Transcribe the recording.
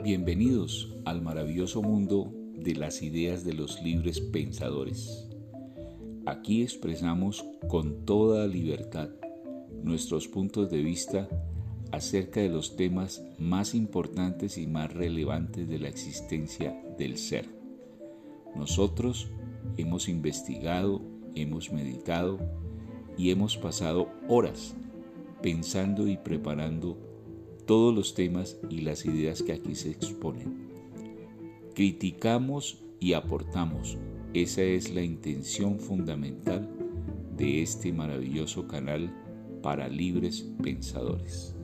Bienvenidos al maravilloso mundo de las ideas de los libres pensadores. Aquí expresamos con toda libertad nuestros puntos de vista acerca de los temas más importantes y más relevantes de la existencia del ser. Nosotros hemos investigado, hemos meditado y hemos pasado horas pensando y preparando todos los temas y las ideas que aquí se exponen. Criticamos y aportamos. Esa es la intención fundamental de este maravilloso canal para libres pensadores.